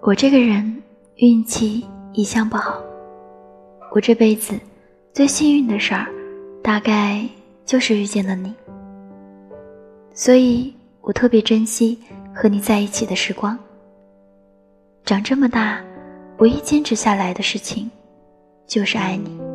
我这个人运气一向不好。我这辈子最幸运的事儿大概就是遇见了你。所以我特别珍惜和你在一起的时光。长这么大唯一坚持下来的事情就是爱你。